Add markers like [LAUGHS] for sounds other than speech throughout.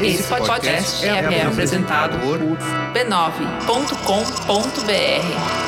Esse podcast é, é apresentado por b9.com.br.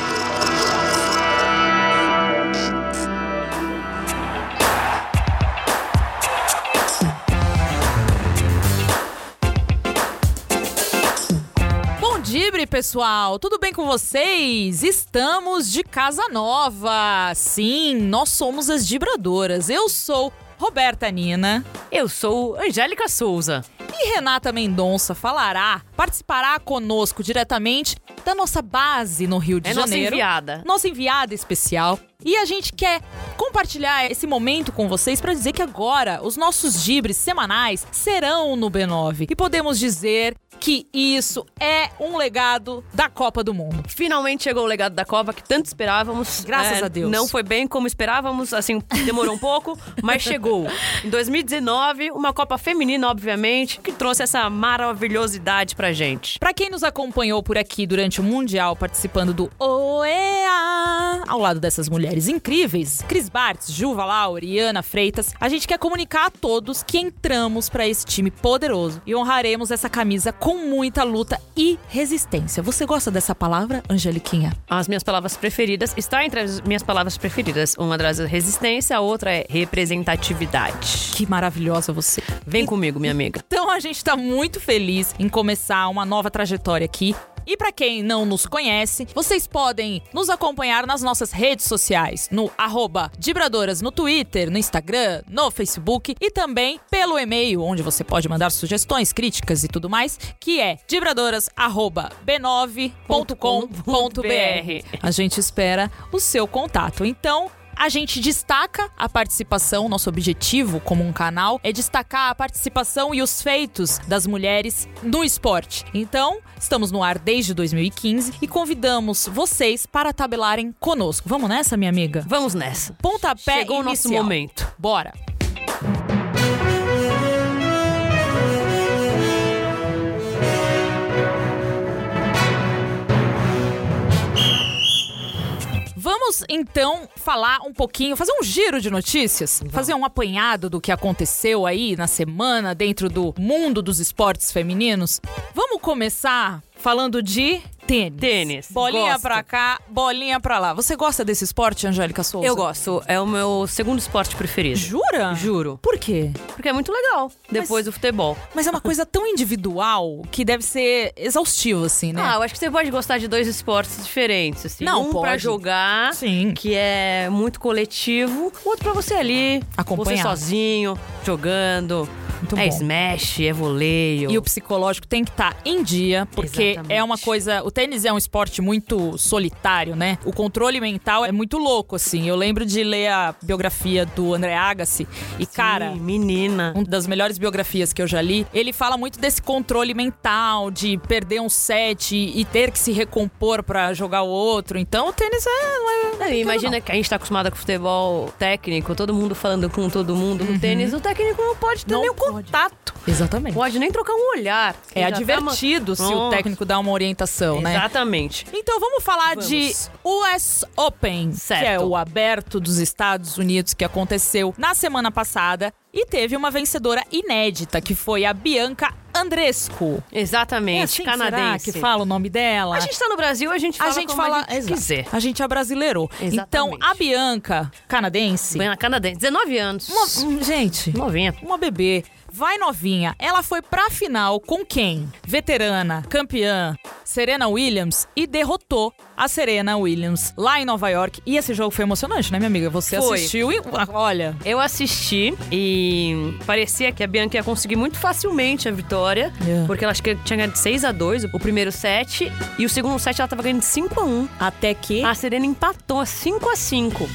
Dibre, pessoal! Tudo bem com vocês? Estamos de casa nova! Sim, nós somos as Dibradoras. Eu sou Roberta Nina. Eu sou Angélica Souza. E Renata Mendonça falará, participará conosco diretamente da nossa base no Rio de é Janeiro. Nossa enviada. Nossa enviada especial. E a gente quer compartilhar esse momento com vocês para dizer que agora os nossos gibres semanais serão no B9. E podemos dizer que isso é um legado da Copa do Mundo. Finalmente chegou o legado da Copa que tanto esperávamos. Graças é, a Deus. Não foi bem como esperávamos, assim, demorou um pouco, [LAUGHS] mas chegou. Em 2019, uma Copa feminina, obviamente, que trouxe essa maravilhosidade pra gente. Pra quem nos acompanhou por aqui durante o Mundial, participando do OEA, ao lado dessas mulheres incríveis, Cris Bartz, Juva Laura e Ana Freitas, a gente quer comunicar a todos que entramos para esse time poderoso e honraremos essa camisa com muita luta e resistência. Você gosta dessa palavra, Angeliquinha? As minhas palavras preferidas está entre as minhas palavras preferidas. Uma delas é resistência, a outra é representatividade. Que maravilhosa você. Vem e... comigo, minha amiga. Então a gente está muito feliz em começar uma nova trajetória aqui e para quem não nos conhece, vocês podem nos acompanhar nas nossas redes sociais, no arroba Dibradoras no Twitter, no Instagram, no Facebook e também pelo e-mail, onde você pode mandar sugestões, críticas e tudo mais, que é dibradoras@b9.com.br. A gente espera o seu contato. Então, a gente destaca a participação, nosso objetivo como um canal é destacar a participação e os feitos das mulheres no esporte. Então, estamos no ar desde 2015 e convidamos vocês para tabelarem conosco. Vamos nessa, minha amiga? Vamos nessa. Pontapé Chegou inicial. o nosso momento. Bora. Vamos então falar um pouquinho, fazer um giro de notícias, Vamos. fazer um apanhado do que aconteceu aí na semana dentro do mundo dos esportes femininos. Vamos começar falando de Tênis. Tênis. Bolinha gosto. pra cá, bolinha pra lá. Você gosta desse esporte, Angélica Souza? Eu gosto. É o meu segundo esporte preferido. Jura? Juro. Por quê? Porque é muito legal, depois mas, do futebol. Mas é uma coisa tão individual que deve ser exaustivo, assim, né? Ah, eu acho que você pode gostar de dois esportes diferentes, assim. Não, um pode. pra jogar, Sim. que é muito coletivo. O outro pra você ali, acompanhar. Você sozinho, jogando. Muito é bom. smash, é voleio. E o psicológico tem que estar tá em dia, porque Exatamente. é uma coisa. O tênis é um esporte muito solitário, né? O controle mental é muito louco, assim. Eu lembro de ler a biografia do André Agassi e, Sim, cara. Menina. Uma das melhores biografias que eu já li. Ele fala muito desse controle mental, de perder um set e, ter que se recompor para jogar o outro. Então o tênis é. é, é imagina não. que a gente tá acostumada com futebol técnico, todo mundo falando com todo mundo. No Uhum. tênis, o técnico não pode ter Não nenhum pode. contato. Exatamente. Pode nem trocar um olhar. É Já advertido tá se o Nossa. Técnico dá uma orientação, né? Exatamente. Então vamos falar Vamos. de US Open, Certo. que é o aberto dos Estados Unidos que aconteceu na semana passada e teve uma vencedora inédita, que foi a Bianca Andrescu. Exatamente. É assim, canadense. será que fala o nome dela? A gente tá no Brasil, a gente fala a gente como fala, a gente quiser. A gente abrasileirou. Exatamente. Então, a Bianca, canadense, Bem, a canadense, 19 anos. uma, gente, Novinha. uma bebê, vai novinha. Ela foi pra final com quem? Veterana, campeã, Serena Williams e derrotou a Serena Williams lá em Nova York. E esse jogo foi emocionante, né, minha amiga? Você Foi. assistiu e olha, Eu assisti e parecia que a Bianca ia conseguir muito facilmente a vitória. É. Porque ela acho que tinha ganhado de 6 a 2 o primeiro set. E o segundo set ela tava ganhando de 5 a 1 até que A Serena empatou 5 a 5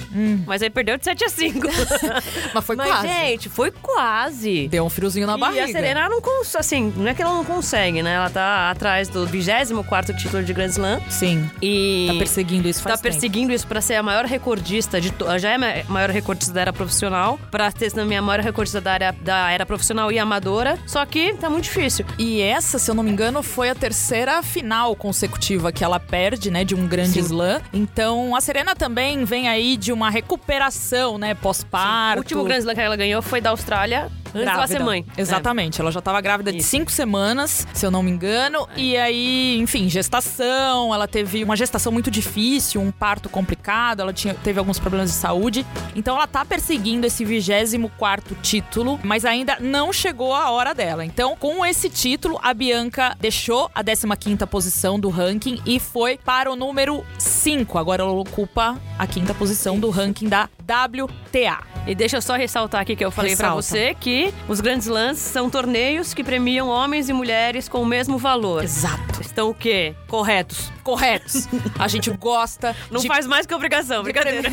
Mas aí perdeu de 7 a 5 [LAUGHS] mas foi Mas, quase. gente, foi quase. Deu um friozinho na e barriga. a Serena não consegue, assim, não é que ela não consegue, né? Ela tá atrás do 24 título de Grand Slam. Sim. E Tá perseguindo isso faz tá perseguindo isso pra ser a maior recordista de to- já é a maior recordista da era profissional, pra ter também a maior recordista da era, da era profissional e amadora. Só que tá muito difícil. tempo. E essa, se eu não me engano, foi a terceira final consecutiva que ela perde, né, de um grande Sim. slam. Então, a Serena também vem aí de uma recuperação, né, O pós-parto. último Grand Slam que ela ganhou foi da Austrália Antes dela ser mãe. Exatamente. Ela já estava grávida de Isso. cinco semanas, se eu não me engano. E aí, enfim, gestação. Ela teve uma gestação muito difícil, um parto complicado. Ela tinha, teve alguns problemas de saúde. Então ela tá perseguindo esse 24 título, mas ainda não chegou a hora dela. Então, com esse título, a Bianca deixou a 15ª posição do ranking e foi para o número 5. Agora ela ocupa a quinta posição do ranking da WTA. E deixa eu só ressaltar aqui que eu falei pra Ressalta. você que os grandes lances são torneios que premiam homens e mulheres com o mesmo valor. Exato. Estão o quê? Corretos. Corretos. A gente gosta Não de faz mais que obrigação, brincadeira.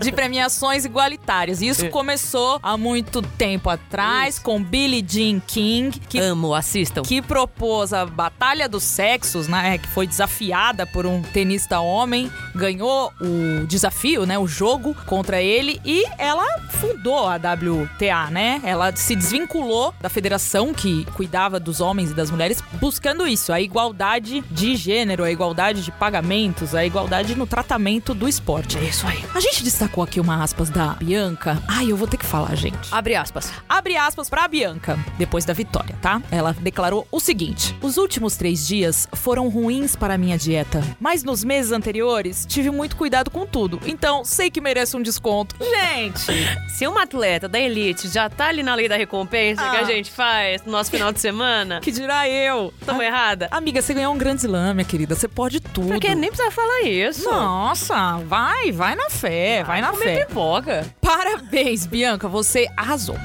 de premiações igualitárias. E isso começou há muito tempo atrás com Billie Jean King, que Amo, assistam. que propôs a Batalha dos Sexos, né? Que foi desafiada por um tenista homem, ganhou o desafio, né? O jogo contra ele e ela fundou a WTA, né? Ela se desvinculou da federação que cuidava dos homens e das mulheres, buscando isso, a igualdade de gênero, a igualdade de pagamentos, a igualdade no tratamento do esporte. É isso aí. A gente destacou aqui uma aspas da Bianca. Ai, eu vou ter que falar, gente. Abre aspas. Abre aspas pra Bianca, depois da vitória, tá? Ela declarou o seguinte: Os últimos três dias foram ruins para a minha dieta, mas nos meses anteriores tive muito cuidado com tudo, então sei que mereço um desconto. Gente! Se uma atleta da elite já tá ali na lei da recompensa que Ah. a gente faz no nosso final de semana, Que dirá eu? tamo Ah, errada? Amiga, você ganhou um grande slam, minha querida. Você pode tudo. Porque nem precisa falar isso. Nossa, vai, vai na fé, vai na Comer fé. pipoca. Parabéns, Bianca, você arrasou.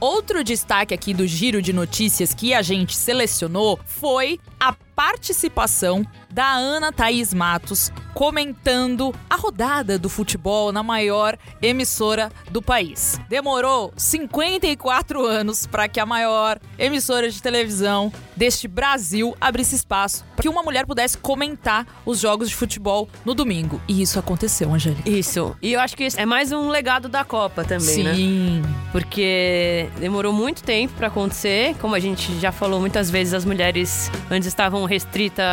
Outro destaque aqui do giro de notícias que a gente selecionou foi a participação da Ana Thaís Matos comentando a rodada do futebol na maior emissora do país. Demorou 54 anos para que a maior emissora de televisão deste Brasil abrisse espaço para que uma mulher pudesse comentar os jogos de futebol no domingo. E isso aconteceu, Angélica. Isso. E eu acho que é mais um legado da Copa também, né? Sim. Porque demorou muito tempo pra acontecer. Como a gente já falou muitas vezes, as mulheres antes estavam restritas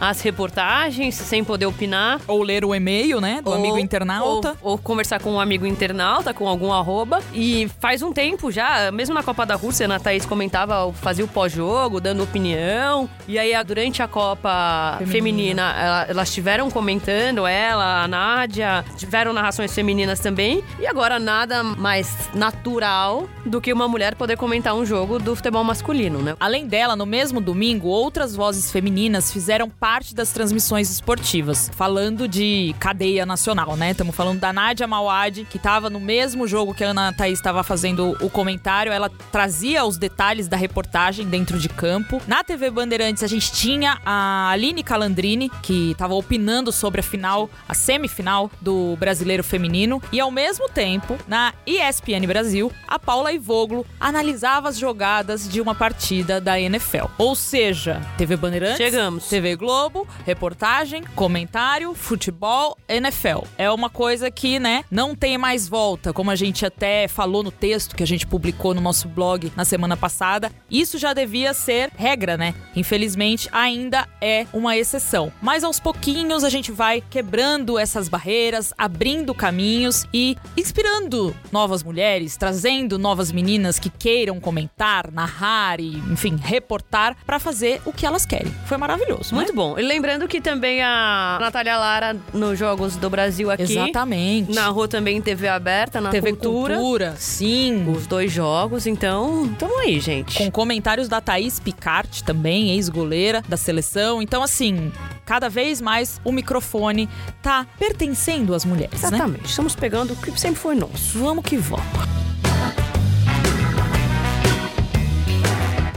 às reportagens, sem poder opinar. Ou ler o e-mail, né, do Ou- amigo internauta. Ou, ou conversar com um amigo internauta, com algum arroba. E faz um tempo já, mesmo na Copa da Rússia, a Thaís comentava, fazia o pós-jogo, dando opinião. E aí, durante a Copa Feminina. Feminina, ela- elas estiveram comentando, ela, a Nádia, tiveram narrações femininas também. E agora, nada mais natural do que uma mulher poder comentar um jogo do futebol masculino, né? Além dela, no mesmo domingo, outras vozes femininas fizeram parte das transmissões esportivas, falando de cadeia nacional, né? Estamos falando da Nádia Mawad, que estava no mesmo jogo que a Ana Thaís estava fazendo o comentário. Ela trazia os detalhes da reportagem dentro de campo. Na TV Bandeirantes, a gente tinha a Aline Calandrini, que estava opinando sobre a final, a semifinal do Brasileiro Feminino. E ao mesmo tempo, na ESPN Brasil, a Paula Ivoglo analisava as jogadas de uma partida da NFL. Ou seja, TV Bandeirantes, Chegamos. TV Globo, reportagem, comentário, futebol, NFL. É uma coisa que, né, não tem mais volta, como a gente até falou no texto que a gente publicou no nosso blog na semana passada. Isso já devia ser regra, né? Infelizmente, ainda é uma exceção. Mas aos pouquinhos a gente vai quebrando essas barreiras, abrindo caminhos e inspirando novas mulheres, trazendo novas meninas que queiram comentar, narrar e, enfim, reportar para fazer o que elas querem. Foi maravilhoso, Muito né? bom. E lembrando que também a Natália Lara, nos Jogos do Brasil aqui, Exatamente. narrou também em TV aberta, na TV Cultura. Cultura, sim. Os dois jogos, então, tamo aí, gente. Com comentários da Thaís Picart também, ex-goleira da seleção. Então, assim, cada vez mais o microfone tá pertencendo às mulheres, né? Exatamente. Estamos pegando o que sempre foi nosso. Vamos que vamos.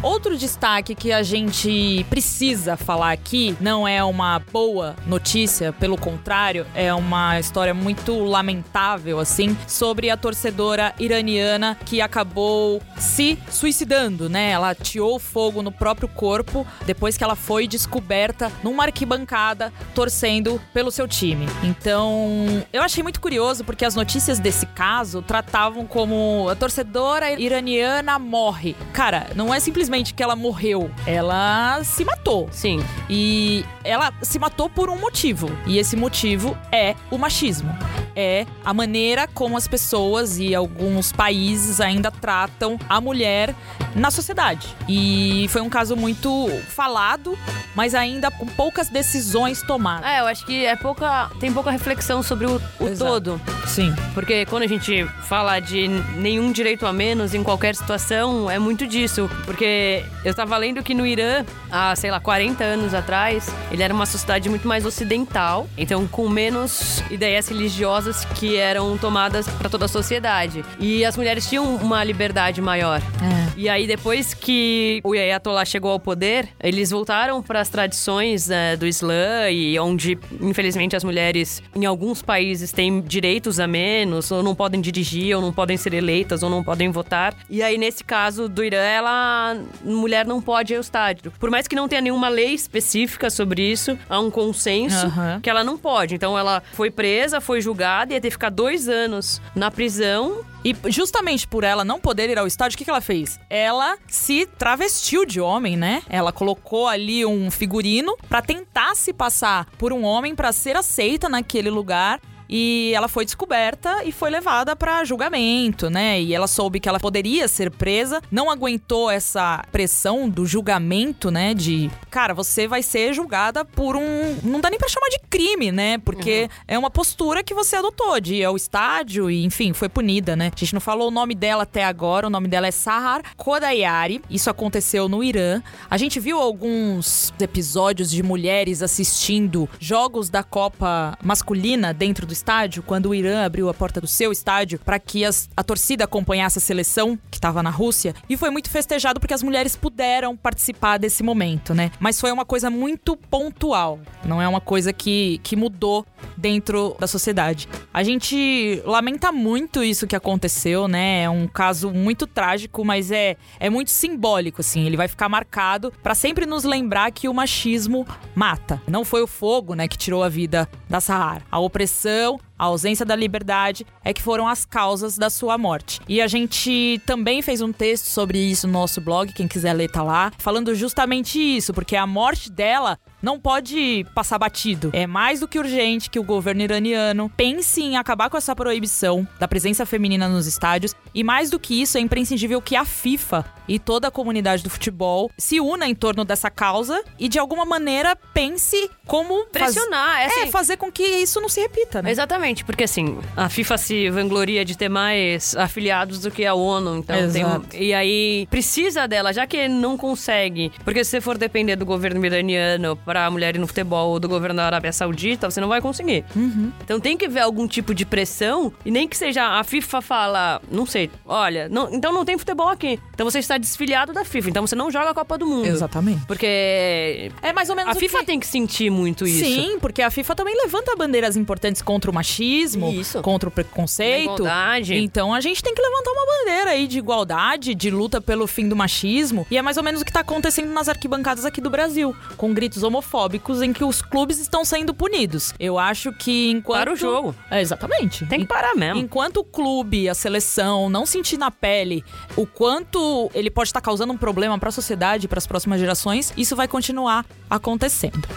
Outro destaque que a gente precisa falar aqui não é uma boa notícia, pelo contrário, é uma história muito lamentável, assim, sobre a torcedora iraniana que acabou se suicidando, né? Ela ateou fogo no próprio corpo depois que ela foi descoberta numa arquibancada torcendo pelo seu time. Então, eu achei muito curioso porque as notícias desse caso tratavam como a torcedora iraniana morre. Cara, não é simplesmente que ela morreu, ela se matou. Sim. E ela se matou por um motivo. E esse motivo é o machismo. É a maneira como as pessoas e alguns países ainda tratam a mulher na sociedade. E foi um caso muito falado, mas ainda com poucas decisões tomadas. É, eu acho que é pouca. Tem pouca reflexão sobre o, o todo. Sim. Porque quando a gente fala de nenhum direito a menos em qualquer situação, é muito disso. Porque eu tava lendo que no Irã, há, sei lá, 40 anos atrás, ele era uma sociedade muito mais ocidental, então com menos ideias religiosas que eram tomadas para toda a sociedade. E as mulheres tinham uma liberdade maior. É. E aí, depois que o Ayatollah chegou ao poder, eles voltaram para as tradições eh, do Islã e onde, infelizmente, as mulheres em alguns países têm direitos a menos, ou não podem dirigir, ou não podem ser eleitas, ou não podem votar. E aí, nesse caso do Irã, ela mulher não pode ir ao estádio. Por mais que não tenha nenhuma lei específica sobre isso, há um consenso Aham. que ela não pode. Então, ela foi presa, foi julgada, ia ter que ficar dois anos na prisão E justamente por ela não poder ir ao estádio, o que, que ela fez? Ela se travestiu de homem, né? Ela colocou ali um figurino pra tentar se passar por um homem pra ser aceita naquele lugar. E ela foi descoberta e foi levada pra julgamento, né? E ela soube que ela poderia ser presa, não aguentou essa pressão do julgamento, né? De, cara, você vai ser julgada por um. Não dá nem pra chamar de crime, né? Porque é uma postura que você adotou de ir ao estádio e, enfim, foi punida, né? A gente não falou o nome dela até agora, o nome dela é Sahar Kodayari. Isso aconteceu no Irã. A gente viu alguns episódios de mulheres assistindo jogos da Copa masculina dentro do estádio, quando o Irã abriu a porta do seu estádio para que as- a torcida acompanhasse a seleção que estava na Rússia. E foi muito festejado porque as mulheres puderam participar desse momento, né? Mas foi uma coisa muito pontual. Não é uma coisa que, que mudou dentro da sociedade. A gente lamenta muito isso que aconteceu, né? É um caso muito trágico, mas é, é muito simbólico, assim. Ele vai ficar marcado para sempre nos lembrar que o machismo mata. Não foi o fogo, né, que tirou a vida da Sahar. A opressão, a ausência da liberdade é que foram as causas da sua morte. E a gente também fez um texto sobre isso no nosso blog, quem quiser ler tá lá, falando justamente isso, porque a morte dela não pode passar batido. É mais do que urgente que o governo iraniano pense em acabar com essa proibição da presença feminina nos estádios. E mais do que isso, é imprescindível que a FIFA e toda a comunidade do futebol se una em torno dessa causa e de alguma maneira pense como faz- pressionar. É, é, assim, fazer com que isso não se repita, né? Exatamente, porque assim, a FIFA se vangloria de ter mais afiliados do que a ONU, então tem Exato. E aí precisa dela, já que não consegue. Porque se você for depender do governo iraniano pra mulher ir no futebol ou do governo da Arábia Saudita, você não vai conseguir. Então tem que ver algum tipo de pressão, e nem que seja a FIFA fala, não sei, olha, não- então não tem futebol aqui. Então você está desfiliado da FIFA, então você não joga a Copa do Mundo. Exatamente. Porque É mais ou menos a FIFA que- tem que sentir muito isso. Sim, porque a FIFA também levanta bandeiras importantes contra o machismo, Isso. contra o preconceito. Então a gente tem que levantar uma bandeira aí de igualdade, de luta pelo fim do machismo. E é mais ou menos o que tá acontecendo nas arquibancadas aqui do Brasil, com gritos homofóbicos em que os clubes estão sendo punidos. Eu acho que enquanto. Para o jogo. É, exatamente. Tem que parar mesmo. Enquanto o clube, a seleção não sentir na pele o quanto ele pode estar causando um problema para a sociedade, para as próximas gerações, isso vai continuar acontecendo.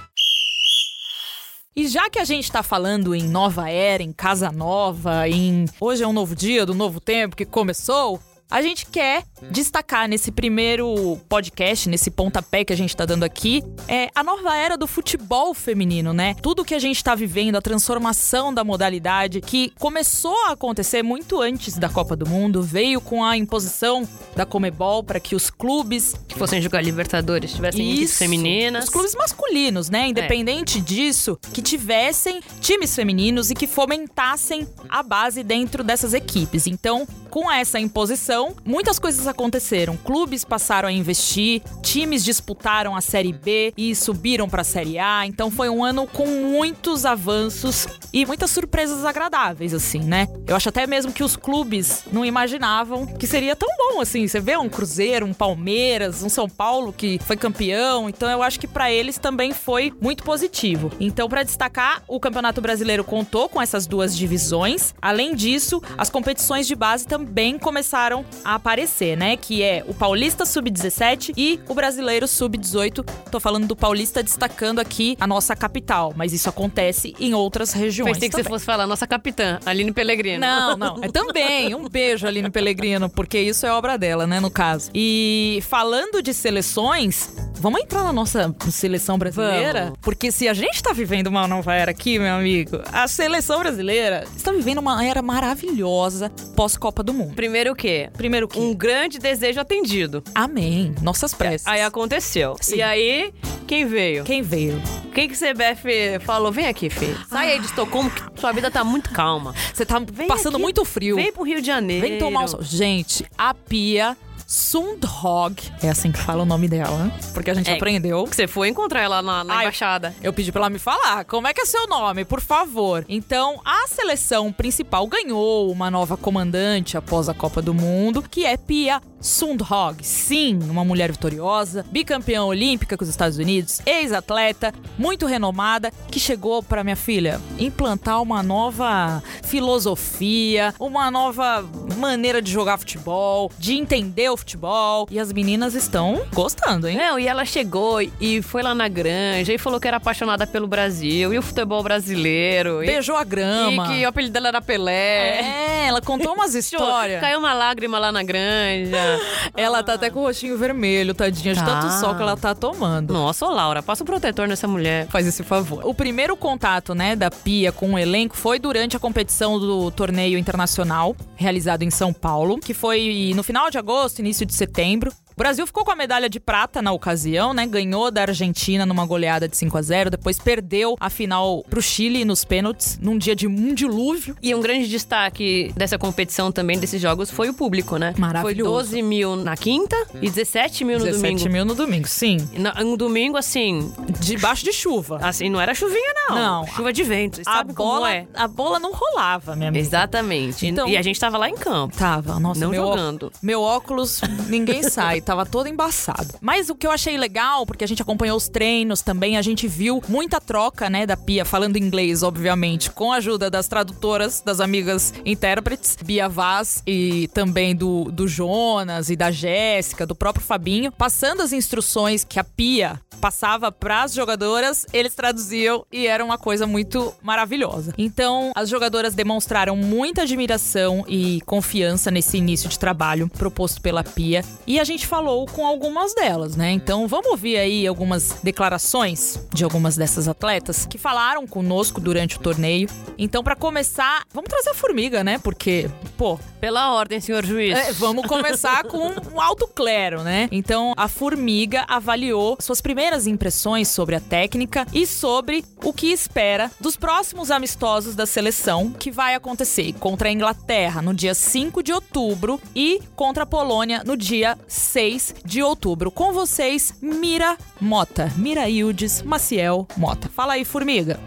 E já que a gente tá falando em nova era, em casa nova, em hoje é um novo dia do novo tempo que começou, a gente quer destacar nesse primeiro podcast, nesse pontapé que a gente tá dando aqui, é a nova era do futebol feminino, né? Tudo que a gente tá vivendo, a transformação da modalidade, que começou a acontecer muito antes da Copa do Mundo, veio com a imposição da Comebol para que os clubes que fossem jogar Libertadores, tivessem equipes femininas. Os clubes masculinos, né? Independente disso, que tivessem times femininos e que fomentassem a base dentro dessas equipes. Então, com essa imposição, muitas coisas aconteceram. Clubes passaram a investir, times disputaram a Série B e subiram para a Série A. Então, foi um ano com muitos avanços e muitas surpresas agradáveis, assim, né? Eu acho até mesmo que os clubes não imaginavam que seria tão bom assim. Você vê um Cruzeiro, um Palmeiras, um São Paulo que foi campeão. Então eu acho que pra eles também foi muito positivo. Então, pra destacar, o Campeonato Brasileiro contou com essas duas divisões. Além disso, as competições de base também começaram a aparecer, né? Que é o Paulista Sub-17 e o Brasileiro Sub-18. Tô falando do Paulista destacando aqui a nossa capital, mas isso acontece em outras regiões. Pensei que você fosse falar nossa capitã, Aline Pellegrino. Não, não. É também. Um beijo, Aline Pellegrino, porque isso é obra dela, né, no caso. E falando de seleções, vamos entrar na nossa seleção brasileira? Vamos. Porque se a gente tá vivendo uma nova era aqui, meu amigo, a seleção brasileira está vivendo uma era maravilhosa pós-Copa do Mundo. Primeiro o quê? Primeiro que. Um grande desejo atendido. Amém. Nossas preces. Aí aconteceu. Sim. E aí, quem veio? Quem veio? Quem que o CBF falou? Vem aqui, filho. Sai aí de Estocolmo que sua vida tá muito calma. Você tá Vem passando aqui. muito frio. Vem pro Rio de Janeiro. Vem tomar um sol. Gente, a Pia Sundhog, é assim que fala o nome dela, porque a gente É. aprendeu. Você foi encontrar ela na, na Ai, embaixada. Eu pedi pra ela me falar, como é que é seu nome, por favor. Então, a seleção principal ganhou uma nova comandante após a Copa do Mundo, que é Pia Sundhog. Sim, uma mulher vitoriosa, bicampeã olímpica com os Estados Unidos, ex-atleta, muito renomada, que chegou pra minha filha implantar uma nova filosofia, uma nova maneira de jogar futebol, de entender o futebol. E as meninas estão gostando, hein? Não, e ela chegou e foi lá na granja e falou que era apaixonada pelo Brasil e o futebol brasileiro. E, Beijou a grama. e que o apelido dela era Pelé. É, ela contou umas [LAUGHS] histórias. Caiu uma lágrima lá na granja. [LAUGHS] Ela tá até com o rostinho vermelho, tadinha, de Tá. tanto sol que ela tá tomando. Nossa, ô Laura, passa o protetor nessa mulher. Faz esse favor. O primeiro contato, né, da Pia com o elenco foi durante a competição do torneio internacional, realizado em São Paulo, que foi no final de agosto, início de setembro. O Brasil ficou com a medalha de prata na ocasião, né? Ganhou da Argentina numa goleada de 5 a 0 depois perdeu a final pro Chile nos pênaltis, num dia de um dilúvio. E um grande destaque dessa competição também, desses jogos, foi o público, né? Maravilhoso. Foi 12 mil na quinta e 17 mil no 17 domingo. mil no domingo, sim. Na- Um domingo, assim, Debaixo de chuva. assim, não era chuvinha, não. Não. Chuva de vento. A bola, é? a bola não rolava, minha amiga. Exatamente. Então- e a gente tava lá em campo. Tava, nossa, Não meu, ó- jogando. meu óculos, ninguém sai, tava todo embaçado. Mas o que eu achei legal, porque a gente acompanhou os treinos também, a gente viu muita troca, né, da Pia, falando inglês, obviamente, com a ajuda das tradutoras, das amigas intérpretes, Bia Vaz e também do, do Jonas e da Jéssica, do próprio Fabinho, passando as instruções que a Pia passava pras jogadoras, eles traduziam e era uma coisa muito maravilhosa. Então, as jogadoras demonstraram muita admiração e confiança nesse início de trabalho proposto pela Pia e a gente falou com algumas delas, né? Então, vamos ouvir aí algumas declarações de algumas dessas atletas que falaram conosco durante o torneio. Então, pra começar, vamos trazer a formiga, né? Porque, pô, Pela ordem, senhor juiz. é, vamos começar com um alto clero, né? Então, a Formiga avaliou suas primeiras impressões sobre a técnica e sobre o que espera dos próximos amistosos da seleção, que vai acontecer contra a Inglaterra no dia 5 de outubro e contra a Polônia no dia 6 de outubro. Com vocês, Mira Mota. Mira Ildes Maciel Mota. Fala aí, Formiga.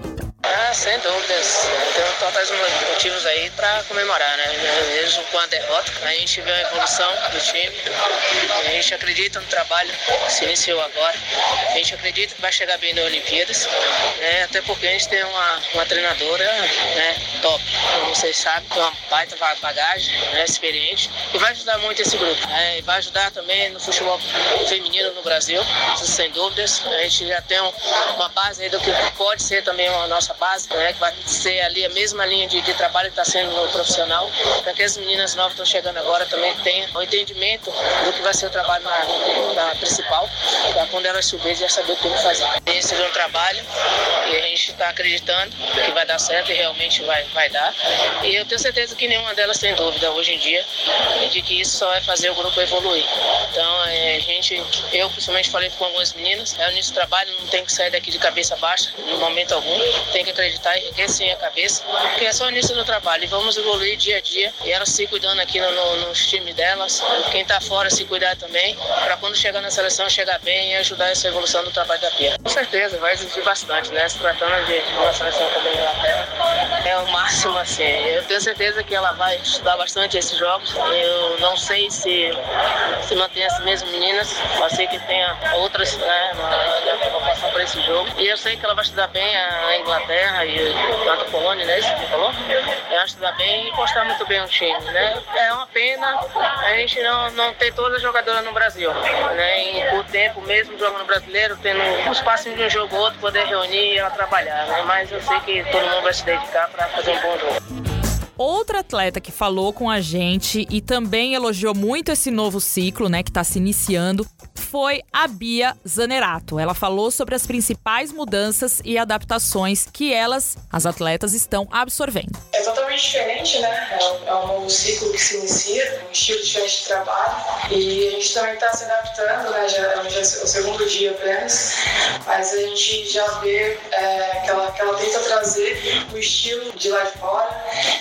Ah, sem dúvidas. Tem totais motivos aí pra comemorar, né? Mesmo com a derrota, a gente vê a evolução do time. A gente acredita no trabalho que se iniciou agora. A gente acredita que vai chegar bem nas Olimpíadas. Né? Até porque a gente tem uma, uma treinadora né, top. Como vocês sabem, tem uma baita ba- bagagem, né, experiente. E vai ajudar muito esse grupo. né? E vai ajudar também no futebol feminino no Brasil, sem dúvidas. A gente já tem um- uma base aí do que pode ser também a nossa base, né, que vai ser ali a mesma linha de, de trabalho que está sendo no profissional, para que as novas que estão chegando agora também tenham o entendimento do que vai ser o trabalho na, na principal, para quando elas subirem já saber o que fazer. Esse é um trabalho e a gente está acreditando que vai dar certo e realmente vai, vai dar. E eu tenho certeza que nenhuma delas tem dúvida hoje em dia de que isso só vai fazer o grupo evoluir. Então, é, a gente, eu principalmente falei com algumas meninas, é o início do trabalho, não tem que sair daqui de cabeça baixa, em momento algum. Tem que acreditar e erguer sim a cabeça, porque é só o início do trabalho. E vamos evoluir dia a dia. E elas se cuidando aqui no, no, nos times delas, quem tá fora se cuidar também, para quando chegar na seleção chegar bem e ajudar essa evolução do trabalho da Pia. Com certeza, vai exigir bastante, né? Se tratando de uma seleção também da Inglaterra, é o máximo assim. Eu tenho certeza que ela vai estudar bastante esses jogos. Eu não sei se se mantém as mesmas meninas, pode ser que tenha outras né, na, para esse jogo. E eu sei que ela vai estudar bem a Inglaterra e tanto a Polônia, né? Isso que falou? Ela vai estudar bem e postar muito bem o time. Né? É uma pena a gente não, não ter todas as jogadoras no Brasil, né? Curto tempo, mesmo jogando brasileiro, tendo um espaço de um jogo ou outro, poder reunir e ela trabalhar, né? Mas eu sei que todo mundo vai se dedicar para fazer um bom jogo. Outra atleta que falou com a gente e também elogiou muito esse novo ciclo, né, que está se iniciando, foi a Bia Zanerato. Ela falou sobre as principais mudanças e adaptações que elas, as atletas, estão absorvendo. É totalmente diferente, né? É um, é novo ciclo que se inicia, um estilo diferente de trabalho. E a gente também está se adaptando, né? Já, já é o segundo dia apenas, mas a gente já vê é, que, ela, que ela tenta trazer o estilo de lá de fora.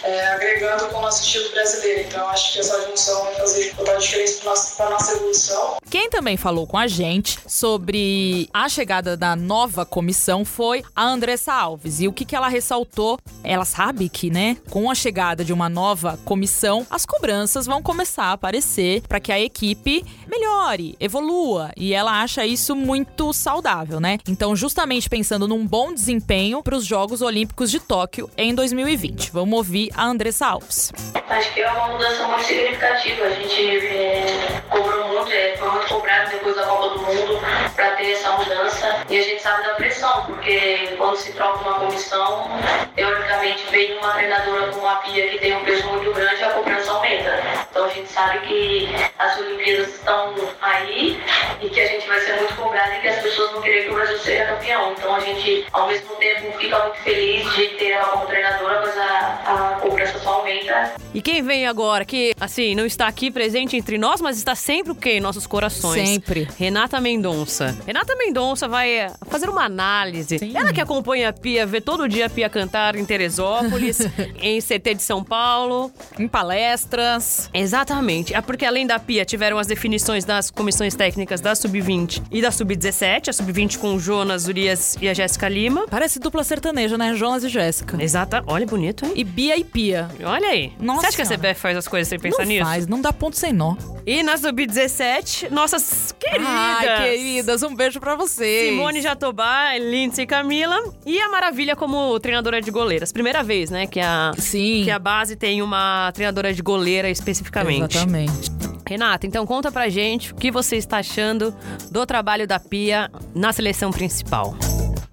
É, agregando com o nosso estilo brasileiro. Então, acho que essa junção vai fazer total diferença para a nossa evolução. Quem também falou com a gente sobre a chegada da nova comissão foi a Andressa Alves. E o que, que ela ressaltou? Ela sabe que, né, com a chegada de uma nova comissão, as cobranças vão começar a aparecer para que a equipe melhore, evolua. E ela acha isso muito saudável, né? Então, justamente pensando num bom desempenho para os Jogos Olímpicos de Tóquio em 2020. Vamos ouvir a Andressa Alves. Acho que é uma mudança muito significativa. A gente é, cobrou muito, é, foi muito cobrado depois da Copa do Mundo para ter essa mudança. E a gente sabe da pressão, porque quando se troca uma comissão, teoricamente vem uma treinadora com uma pia que tem um peso muito grande, a cobrança aumenta. Então a gente sabe que as Olimpíadas estão aí e que a gente vai ser muito e que as pessoas vão querer que o Brasil seja campeão. Então a gente, ao mesmo tempo, fica muito feliz de ter ela como treinadora, mas a, a cobrança só aumenta. E quem vem agora, que, assim, não está aqui presente entre nós, mas está sempre o quê? Em nossos corações. Sempre. Renata Mendonça. Renata Mendonça vai eh, fazer uma análise. Sim. Ela que acompanha a Pia, vê todo dia a Pia cantar em Teresópolis, [LAUGHS] em CT de São Paulo. Em palestras. Exatamente. É porque além da Pia, tiveram as definições das comissões técnicas da Sub-20 e da Sub-17. A Sub-20 com o Jonas Urias e a Jéssica Lima. Parece dupla sertaneja, né? Jonas e Jéssica. Exata. Olha, bonito, hein? E Bia e Pia. Olha aí. Nossa Você acha que a Senhora. CBF faz as coisas sem pensar não nisso? faz, não dá ponto sem nó. E na Sub-17, nossas queridas. Ai, queridas, um beijo pra vocês. Simone Jatobá, Lindsay Camila e a Maravilha como treinadora de goleiras. Primeira vez, né, que a, Sim. que a base tem uma treinadora de goleira especificamente. Exatamente. Renata, então conta pra gente o que você está achando do trabalho da Pia na seleção principal.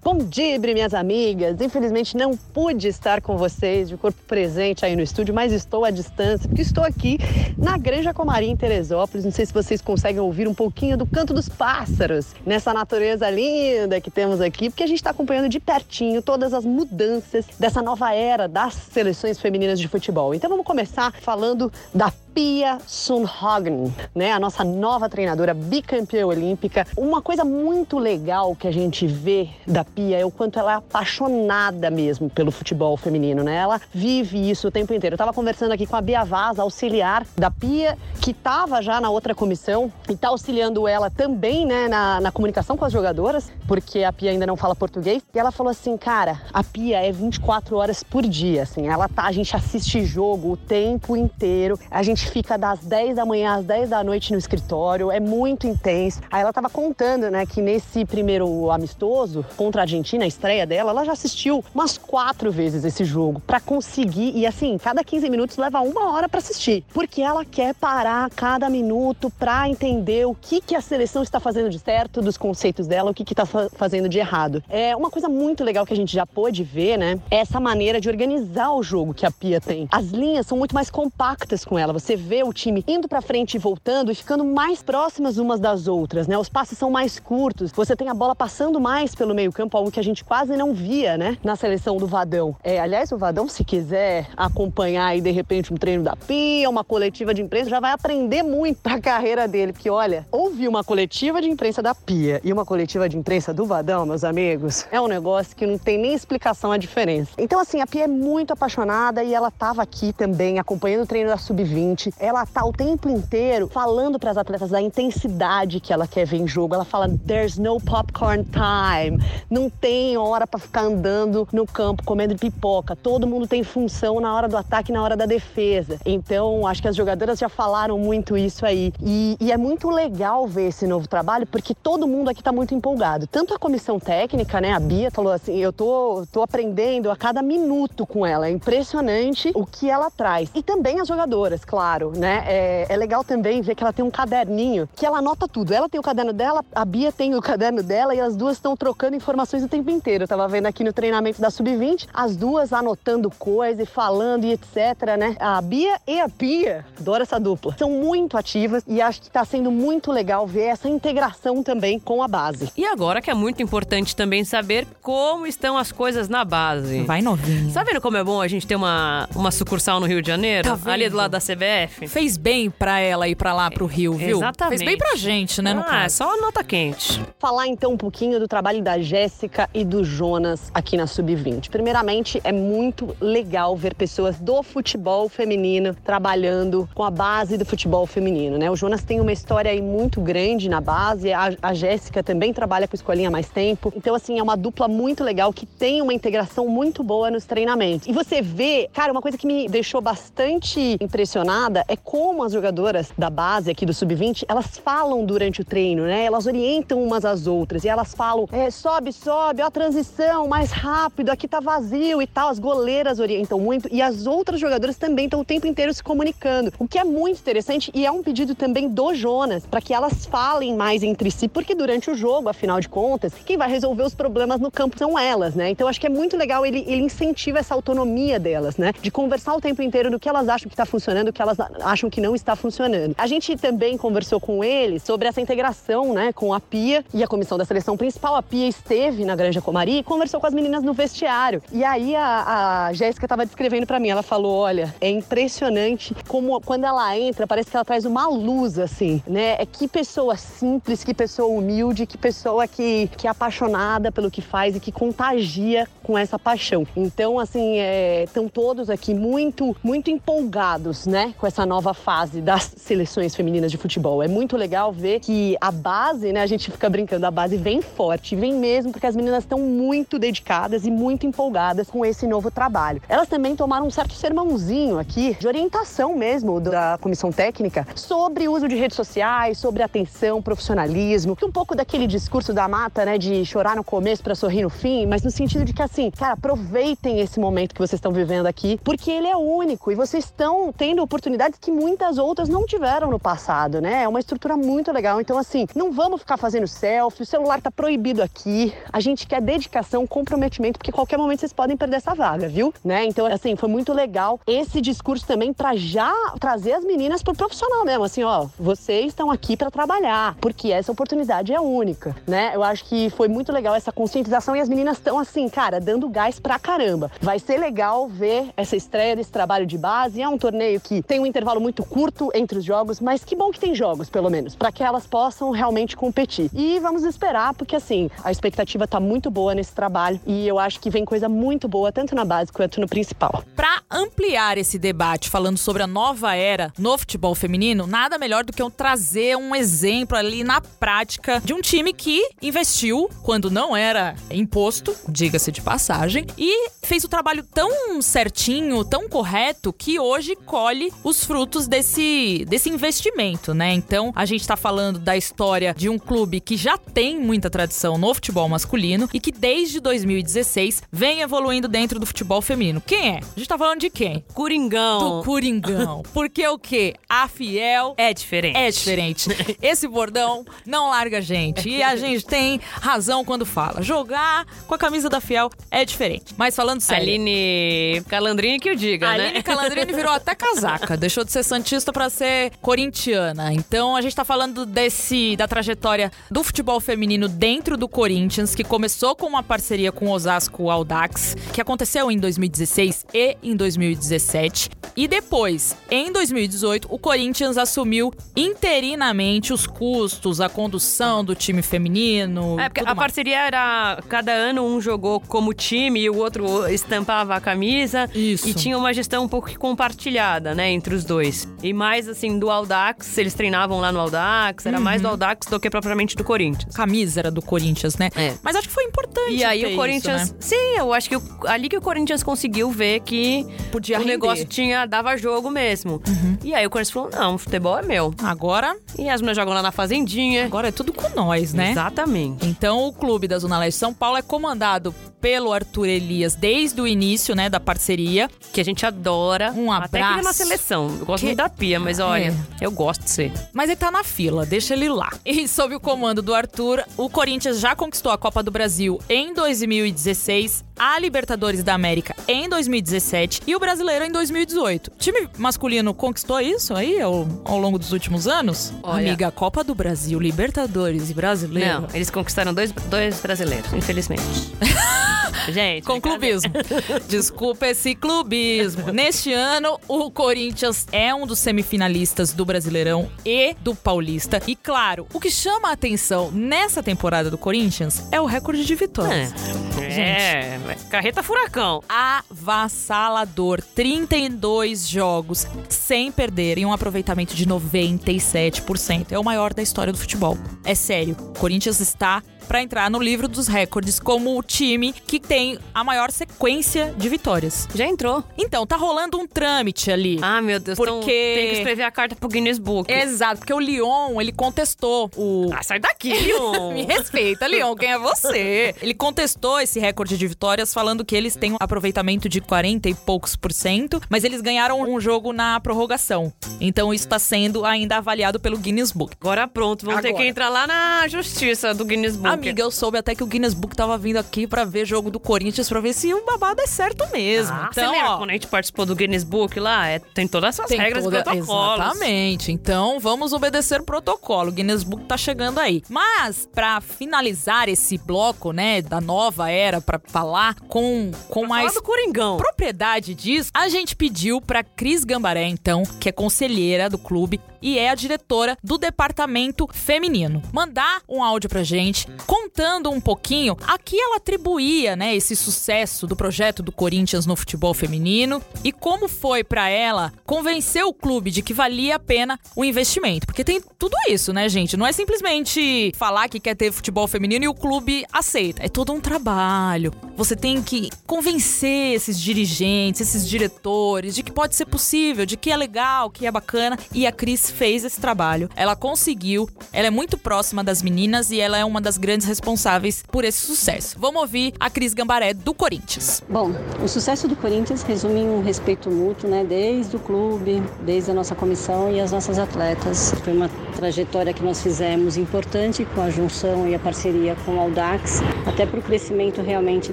Bom dia, minhas amigas. Infelizmente não pude estar com vocês de corpo presente aí no estúdio, mas estou à distância, porque estou aqui na Granja Comarim, em Teresópolis. Não sei se vocês conseguem ouvir um pouquinho do canto dos pássaros, nessa natureza linda que temos aqui, porque a gente está acompanhando de pertinho todas as mudanças dessa nova era das seleções femininas de futebol. Então vamos começar falando da Pia Sundhagen, né? A nossa nova treinadora bicampeã olímpica. Uma coisa muito legal que a gente vê da Pia é o quanto ela é apaixonada mesmo pelo futebol feminino, né? Ela vive isso o tempo inteiro. Eu tava conversando aqui com a Bia Vaz, auxiliar da Pia, que estava já na outra comissão e tá auxiliando ela também, né, na, na comunicação com as jogadoras, porque a Pia ainda não fala português. E ela falou assim, cara, a Pia é 24 horas por dia, assim. Ela tá, a gente assiste jogo o tempo inteiro. A gente fica das 10 da manhã às 10 da noite no escritório, é muito intenso. Aí ela tava contando, né, que nesse primeiro amistoso contra a Argentina, a estreia dela, ela já assistiu umas quatro vezes esse jogo para conseguir e assim, cada 15 minutos leva uma hora para assistir, porque ela quer parar cada minuto para entender o que que a seleção está fazendo de certo dos conceitos dela, o que tá fa- fazendo de errado. É uma coisa muito legal que a gente já pôde ver, né? É essa maneira de organizar o jogo que a Pia tem. As linhas são muito mais compactas com ela. Você vê o time indo para frente e voltando e ficando mais próximas umas das outras, né? Os passes são mais curtos. Você tem a bola passando mais pelo meio-campo, algo que a gente quase não via, né? Na seleção do Vadão. É, aliás, o Vadão, se quiser acompanhar aí de repente um treino da Pia, uma coletiva de imprensa, já vai aprender muito pra carreira dele, porque olha, ouvir uma coletiva de imprensa da Pia e uma coletiva de imprensa do Vadão, meus amigos, é um negócio que não tem nem explicação a diferença. Então, assim, a Pia é muito apaixonada e ela tava aqui também acompanhando o treino da Sub-20. Ela tá o tempo inteiro falando para as atletas da intensidade que ela quer ver em jogo. Ela fala: "There's no popcorn time". Não tem hora para ficar andando no campo comendo pipoca. Todo mundo tem função na hora do ataque na hora da defesa. Então, acho que as jogadoras já falaram muito isso aí. E, e é muito legal ver esse novo trabalho, porque todo mundo aqui tá muito empolgado. Tanto a comissão técnica, né? A Bia falou assim: eu tô, tô aprendendo a cada minuto com ela. É impressionante o que ela traz. E também as jogadoras, claro, né? É, é legal também ver que ela tem um caderninho que ela anota tudo. Ela tem o caderno dela, a Bia tem o caderno dela e as duas estão trocando informações o tempo inteiro. Eu tava vendo aqui no treinamento da Sub-20, as duas anotando coisa e falando e etc, né? A Bia e a Pia, adoro essa dupla, são muito ativas e acho que tá sendo muito legal ver essa integração também com a base. E agora que é muito importante também saber como estão as coisas na base. Vai novinho. Tá vendo como é bom a gente ter uma, uma sucursal no Rio de Janeiro? Tá ali do lado da CBF? Fez bem pra ela ir pra lá, pro Rio, viu? Exatamente. Fez bem pra gente, né, no ah, é caso. só nota quente. Falar então um pouquinho do trabalho da Jéssica e do Jonas aqui na Sub-20. Primeiramente, é muito legal ver pessoas do futebol feminino trabalhando com a base do futebol feminino, né? O Jonas tem uma história aí muito grande na base, a, a Jéssica também trabalha com escolinha há mais tempo. Então, assim, é uma dupla muito legal que tem uma integração muito boa nos treinamentos. E você vê, cara, uma coisa que me deixou bastante impressionada é como as jogadoras da base aqui do Sub-20, elas falam durante o treino, né? Elas orientam umas às outras e elas falam, é, sobe, sobe, ó a transição, mais rápido, aqui tá vazio e tal. As goleiras orientam muito e as outras jogadoras também estão o tempo inteiro se comunicando, o que é muito interessante e é um pedido também do Jonas para que elas falem mais entre si, porque durante o jogo, afinal de contas, quem vai resolver os problemas no campo são elas, né? Então acho que é muito legal ele, ele incentiva essa autonomia delas, né? De conversar o tempo inteiro do que elas acham que está funcionando, o que elas acham que não está funcionando. A gente também conversou com ele sobre essa integração, né, com a Pia e a comissão da seleção principal. A Pia esteve na Granja Comari e conversou com as meninas no vestiário. E aí a, a Jéssica estava descrevendo para mim, ela falou: olha, é impressionante como quando ela entra, parece que ela traz uma luz, assim, né? É que pessoa simples, que pessoa humilde, que pessoa que, que é apaixonada pelo que faz e que contagia com essa paixão. Então, assim, estão todos aqui muito, muito empolgados, né, com essa nova fase das seleções femininas de futebol. É muito legal ver que a base, né, a gente fica brincando, a base vem forte, vem mesmo, porque as meninas estão muito dedicadas e muito empolgadas com esse novo trabalho. Elas também tomaram um certo sermãozinho aqui de orientação mesmo da comissão técnica sobre uso de redes sociais, sobre atenção, profissionalismo, que um pouco daquele discurso da mata, né, de chorar no começo para sorrir no fim, mas no sentido de que assim, cara, aproveitem esse momento que vocês estão vivendo aqui, porque ele é único e vocês estão tendo oportunidades que muitas outras não tiveram no passado, né? É uma estrutura muito legal. Então, assim, não vamos ficar fazendo selfie, o celular tá proibido aqui. A gente quer dedicação, comprometimento, porque qualquer momento vocês podem perder essa vaga, viu? Né? Então, assim, foi muito legal esse discurso também para já trazer as meninas pro profissional mesmo, assim, ó, vocês estão aqui para trabalhar, porque essa oportunidade é única, né? Eu acho que foi muito legal essa conscientização e as meninas estão assim, cara, dando gás pra caramba. Vai ser legal ver essa estreia desse trabalho de base. É um torneio que tem um intervalo muito curto entre os jogos, mas que bom que tem jogos, pelo menos, para que elas possam realmente competir. E vamos esperar, porque assim, a expectativa tá muito boa nesse trabalho e eu acho que vem coisa muito boa, tanto na base quanto no principal. Pra ampliar esse debate falando sobre a nova era no futebol feminino, nada melhor do que eu trazer um exemplo ali na prática de um time que investiu quando não era imposto, diga-se de passagem, e fez o trabalho tão certinho, tão correto, que hoje colhe os frutos desse, desse investimento, né? Então, a gente tá falando da história de um clube que já tem muita tradição no futebol masculino e que desde 2016 vem evoluindo dentro do futebol feminino. Quem é? A gente tá falando de quem? Coringão. Do Coringão. [LAUGHS] Porque o quê? A Fiel É diferente. é diferente. [LAUGHS] Esse bordão não larga a gente. E a gente tem razão quando fala. Jogar com a camisa da Fiel é diferente. Mas falando sério. Aline Calandrini que o diga, A né? Aline Calandrini virou [LAUGHS] até casaca, deixou de ser santista pra ser corintiana. Então a gente tá falando desse da trajetória do futebol feminino dentro do Corinthians, que começou com uma parceria com o Osasco Audax, que aconteceu em 2016 e em 2017. E depois, em 2018, o Corinthians assumiu interinamente os custos, a condução do time feminino. É, porque a mais. parceria era. Cada ano um jogou como time e o outro estampava a camisa. Isso. E tinha uma gestão um pouco compartilhada, né, entre os dois. E mais assim, do Aldax, eles treinavam lá no Aldax, era mais do Aldax do que propriamente do Corinthians. camisa era do Corinthians, né? É. Mas acho que foi importante. E aí o isso, Corinthians. né? Sim, eu acho que ali que o Corinthians conseguiu ver que Podia o render. negócio tinha, dava jogo mesmo. E aí o, Cor- Mas falou: não, futebol é meu. Agora, E as meninas jogam lá na fazendinha. agora é tudo com nós, né? Exatamente. Então, o clube da Zona Leste de São Paulo é comandado pelo Arthur Elias desde o início, né, da parceria. Que a gente adora. Um Até que ele é na abraço. seleção. Eu gosto Que- muito da Pia, mas olha, eu gosto de ser. Mas ele tá na fila, deixa ele lá. E sob o comando do Arthur, o Corinthians já conquistou a Copa do Brasil em 2016, a Libertadores da América em 2017 e o Brasileiro em 2018. O time masculino conquistou isso aí ao, ao longo dos últimos anos? Olha- Amiga, Copa do Brasil, Libertadores e Brasileiro. Não, eles conquistaram dois, dois brasileiros, infelizmente. [LAUGHS] gente. Com clubismo. [LAUGHS] Desculpa esse clubismo. Neste ano, o Corinthians é um dos semifinalistas do Brasileirão e do Paulista. E claro, o que chama a atenção nessa temporada do Corinthians é o recorde de vitórias. É, é, carreta furacão. Avassalador. 32 jogos sem perder e um aproveitamento de 97%. É o maior da história do futebol. É sério, o Corinthians está para entrar no livro dos recordes como o time que tem a maior sequência de vitórias. Já entrou. Então, tá rolando um trâmite ali. Ah, meu Deus. então Porque- tem que escrever a carta pro Guinness Book. Exato, porque o Lyon, ele contestou o. Ah, sai daqui, [LAUGHS] Leon. Me respeita, Leon, quem é você? Ele contestou esse recorde de vitórias, falando que eles têm um aproveitamento de 40 e poucos por cento, mas eles ganharam um jogo na prorrogação. Então isso tá sendo ainda avaliado pelo Guinness Book. Agora pronto, ter Agora. que entrar lá na justiça do Guinness Book. Amiga, eu soube até que o Guinness Book tava vindo aqui pra ver jogo do Corinthians pra ver se o babado é certo mesmo. Ah, então, você lembra ó, quando a gente participou do Guinness Book lá? É, tem todas essas Tem regras toda- e protocolos. Exatamente. Então, vamos obedecer o protocolo. O Guinness Book tá chegando aí. Mas, pra finalizar esse bloco, né, da nova era, pra falar com, com Pra mais Coringão. propriedade disso, a gente pediu pra Cris Gambaré, então, que é conselheira do clube e é a diretora do departamento feminino, mandar um áudio pra gente contando um pouquinho a que ela atribuía, né, esse sucesso do projeto do Corinthians no futebol feminino e como foi pra ela convencer o clube de que valia a pena o investimento, porque tem tudo isso, né, gente? Não é simplesmente falar que quer ter futebol feminino e o clube aceita. É todo um trabalho. Você tem que convencer esses dirigentes, esses diretores de que pode ser possível, de que é legal, que é bacana. E a Cris fez esse trabalho. Ela conseguiu. Ela é muito próxima das meninas e ela é uma das grandes responsáveis por esse sucesso. Vamos ouvir a Cris Gambaré do Corinthians. Bom, o sucesso do Corinthians resume um respeito mútuo, né? Desde o clube, desde a nossa comissão e as nossas atletas. Foi uma trajetória que nós fizemos importante com a junção e a parceria com o Audax, até para o crescimento realmente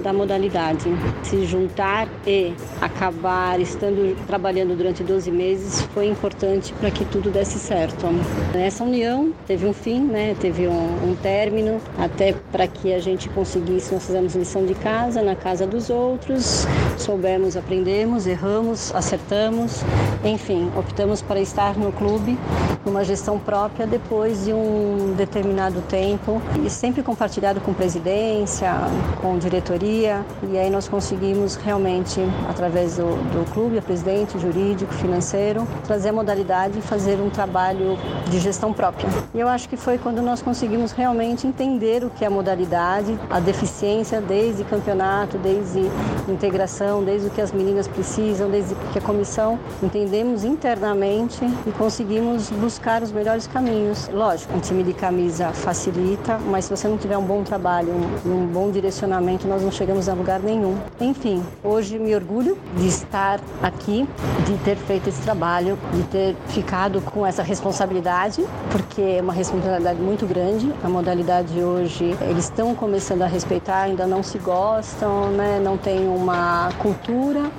da modalidade. Se juntar e acabar estando trabalhando durante 12 meses foi importante para que tudo desse certo. Essa união teve um fim, né? Teve um, um término, até para que a gente conseguisse, nós fizemos lição de casa na casa dos outros, soubemos, aprendemos, erramos, acertamos, enfim, optamos para estar no clube, numa gestão própria depois de um determinado tempo e sempre compartilhado com presidência, com diretoria e aí nós conseguimos realmente, através do, do clube, a presidente, jurídico, financeiro, trazer a modalidade e fazer um trabalho de gestão própria. E eu acho que foi quando nós conseguimos realmente entender o que é a modalidade, a deficiência desde campeonato, desde integração, desde o que as meninas precisam, desde que a comissão entendemos internamente e conseguimos buscar os melhores caminhos. Lógico, um time de camisa facilita, mas se você não tiver um bom trabalho, um, um bom direcionamento, nós não chegamos a lugar nenhum. Enfim, hoje me orgulho de estar aqui, de ter feito esse trabalho, de ter ficado com essa responsabilidade, porque é uma responsabilidade muito grande. A modalidade hoje, eles estão começando a respeitar, ainda não se gostam, né? não tem uma cultura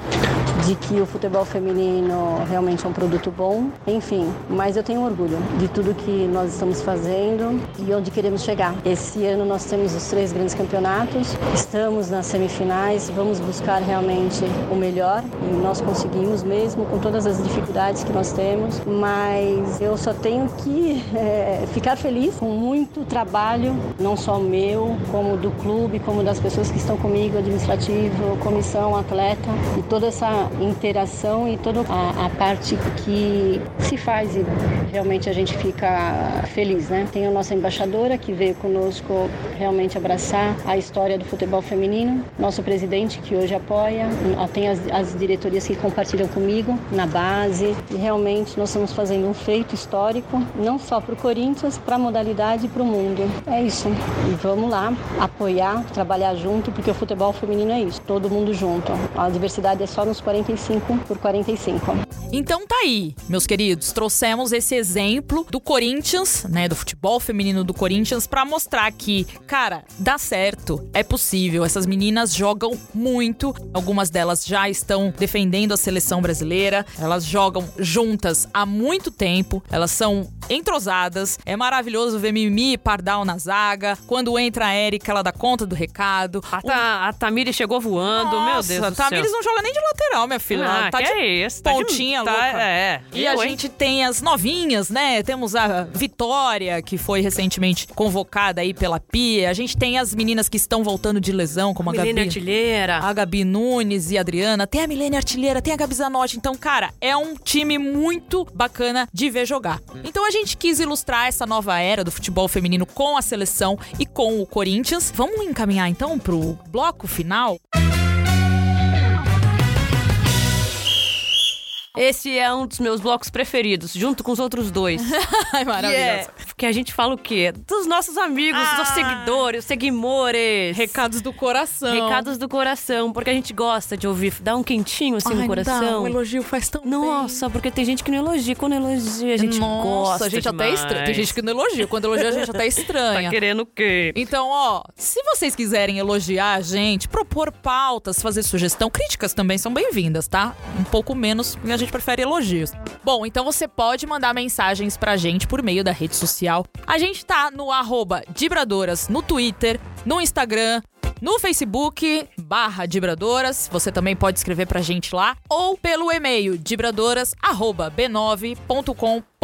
de que o futebol feminino realmente é um produto bom. Enfim, mas eu tenho orgulho de tudo que nós estamos fazendo e onde queremos chegar. Esse ano nós temos os três grandes campeonatos, estamos nas semifinais, vamos buscar realmente o melhor. E nós conseguimos mesmo com todas as dificuldades que nós temos, mas eu só tenho que é, ficar feliz com muito trabalho, não só meu, como do clube, como das pessoas que estão comigo, administrativo, comissão, atleta. E toda essa interação e toda a, a parte que se faz e realmente a gente fica feliz, né? Tem a nossa embaixadora que veio conosco realmente abraçar a história do futebol feminino, nosso presidente que hoje apoia, tem as, as diretorias que compartilham comigo na base e realmente nós estamos fazendo um feito histórico, não só para o Corinthians, para a modalidade e para o mundo. É isso. E vamos lá apoiar, trabalhar junto, porque o futebol feminino é isso, todo mundo junto. A diversidade é só nos 45 por 45. Então tá aí, meus queridos, trouxemos esse exemplo do Corinthians, né, do futebol feminino do Corinthians para mostrar que, cara, dá certo, é possível. Essas meninas jogam muito, algumas delas já estão defendendo a seleção brasileira, elas jogam juntas há muito tempo, elas são entrosadas. É maravilhoso ver Mimi e Pardal na zaga. Quando entra a Erika, ela dá conta do recado. A, ta, a Tamires chegou voando, Nossa, meu Deus do a Tamires céu. não joga nem de lateral, minha filha. Ah, tá que de é isso? Tá de- pontinha tá- louca. é. E Eu, a hein? gente tem as novinhas, né? Temos a Vitória, que foi recentemente convocada aí pela Pia. A gente tem as meninas que estão voltando de lesão, como a Menina Gabi. artilheira. A Gabi Nunes e a Adriana. Tem a Milene Artilheira, tem a Gabi Zanotti. Então, cara, é um time muito bacana de ver jogar. Então a gente quis ilustrar essa nova era do futebol feminino com a seleção e com o Corinthians. Vamos encaminhar então pro bloco final? Esse é um dos meus blocos preferidos, junto com os outros dois. [LAUGHS] Ai, Que é, porque a gente fala o quê? Dos nossos amigos, Ah. dos seguidores, seguimores. Recados do coração. Recados do coração, porque a gente gosta de ouvir, dá um quentinho assim Ai, no não dá, coração. um elogio faz tão Nossa, porque tem gente que não elogia. Quando elogia, a gente Nossa, gosta a gente até demais. estranha. Tem gente que não elogia. Quando elogia, a gente até estranha. Tá querendo o quê? Então, ó, se vocês quiserem elogiar a gente, propor pautas, fazer sugestão, críticas também são bem-vindas, tá? Um pouco menos, a gente prefere elogios. Bom, então você pode mandar mensagens pra gente por meio da rede social. A gente tá no arroba Dibradoras no Twitter, no Instagram, no Facebook, barra Dibradoras. Você também pode escrever pra gente lá. Ou pelo e-mail dibradoras.b9.com.br.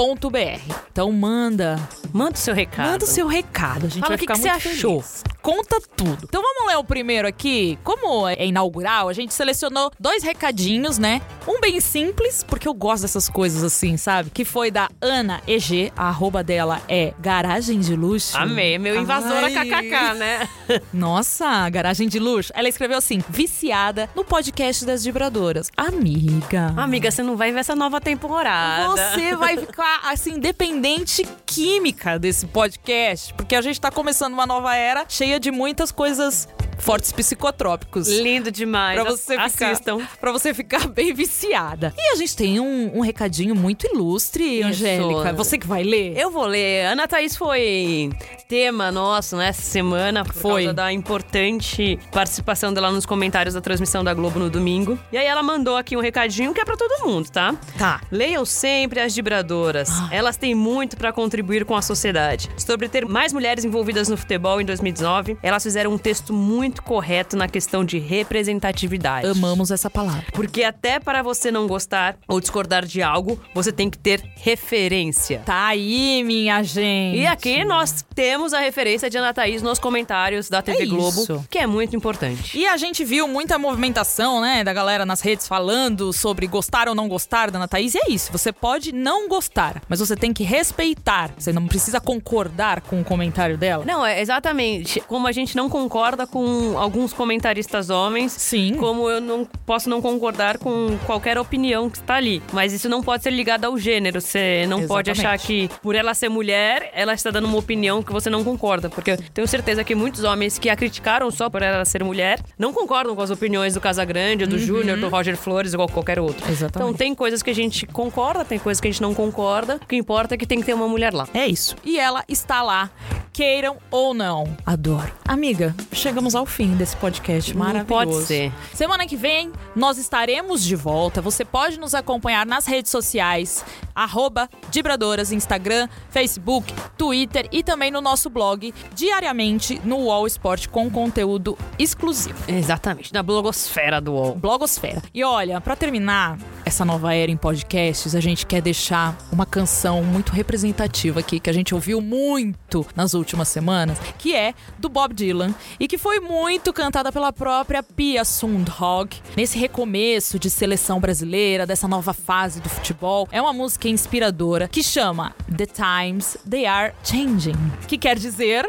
Então manda. Manda o seu recado. Manda o seu recado. A gente Fala vai o que que você achou. feliz. Conta tudo. Então vamos ler o primeiro aqui. Como é inaugural, a gente selecionou dois recadinhos, né? Um bem simples, porque eu gosto dessas coisas assim, sabe? Que foi da Ana EG. A arroba dela é Garagem de Luxo. Amei, meu invasora Ai. kkk, né? [LAUGHS] Nossa, garagem de luxo. Ela escreveu assim: viciada no podcast das vibradoras. Amiga. Amiga, você não vai ver essa nova temporada. Você vai ficar, assim, dependente química desse podcast. Porque a gente tá começando uma nova era cheia de muitas coisas fortes psicotrópicos. Lindo demais. Pra você, ficar, Assistam. pra você ficar bem viciada. E a gente tem um, um recadinho muito ilustre, Isso. Angélica. Você que vai ler? Eu vou ler. Ana Thaís foi tema nosso nessa semana por Foi. causa da importante participação dela nos comentários da transmissão da Globo no domingo. E aí ela mandou aqui um recadinho que é pra todo mundo, tá? Tá. Leiam sempre as vibradoras. Elas têm muito pra contribuir com a sociedade. Sobre ter mais mulheres envolvidas no futebol em 2019, elas fizeram um texto muito correto na questão de representatividade. Amamos essa palavra. Porque até para você não gostar ou discordar de algo, você tem que ter referência. Tá aí, minha gente. E aqui nós temos a referência de Ana Thaís nos comentários da TV É Globo, isso. que é muito importante. E a gente viu muita movimentação, né, da galera nas redes falando sobre gostar ou não gostar da Ana Thaís. E é isso, você pode não gostar, mas você tem que respeitar. Você não precisa concordar com o comentário dela. Não, é exatamente. Como a gente não concorda com alguns comentaristas homens, Sim. como eu não posso não concordar com qualquer opinião que está ali. Mas isso não pode ser ligado ao gênero. Você não pode Exatamente. achar que, por ela ser mulher, ela está dando uma opinião que você não concorda. Porque eu tenho certeza que muitos homens que a criticaram só por ela ser mulher não concordam com as opiniões do Casagrande, do Júnior, do Roger Flores ou qualquer outro. Uhum. Exatamente. Então tem coisas que a gente concorda, tem coisas que a gente não concorda. O que importa é que tem que ter uma mulher lá. É isso. E ela está lá, queiram ou não. Adoro. Amiga, chegamos ao fim desse podcast Não maravilhoso. pode ser. Semana que vem, nós estaremos de volta. Você pode nos acompanhar nas redes sociais, arroba Dibradoras, Instagram, Facebook, Twitter e também no nosso blog, diariamente no UOL Esporte com conteúdo exclusivo. Exatamente, da blogosfera do UOL. Blogosfera. E olha, pra terminar essa nova era em podcasts, a gente quer deixar uma canção muito representativa aqui que a gente ouviu muito nas últimas semanas, que é do Bob Dylan e que foi muito cantada pela própria Pia Sundhage nesse recomeço de seleção brasileira, dessa nova fase do futebol. É uma música inspiradora que chama The Times They Are Changing, que quer dizer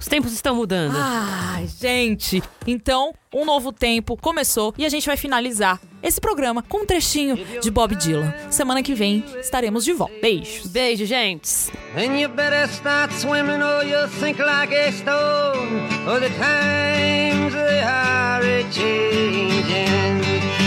Os tempos estão mudando. Ai, gente. Então, um novo tempo começou e a gente vai finalizar esse programa com um trechinho de Bob Dylan. Semana que vem estaremos de volta. Beijos. Beijo, gente. Then you better start swimming or you'll sink like a stone. Or the times they are changing.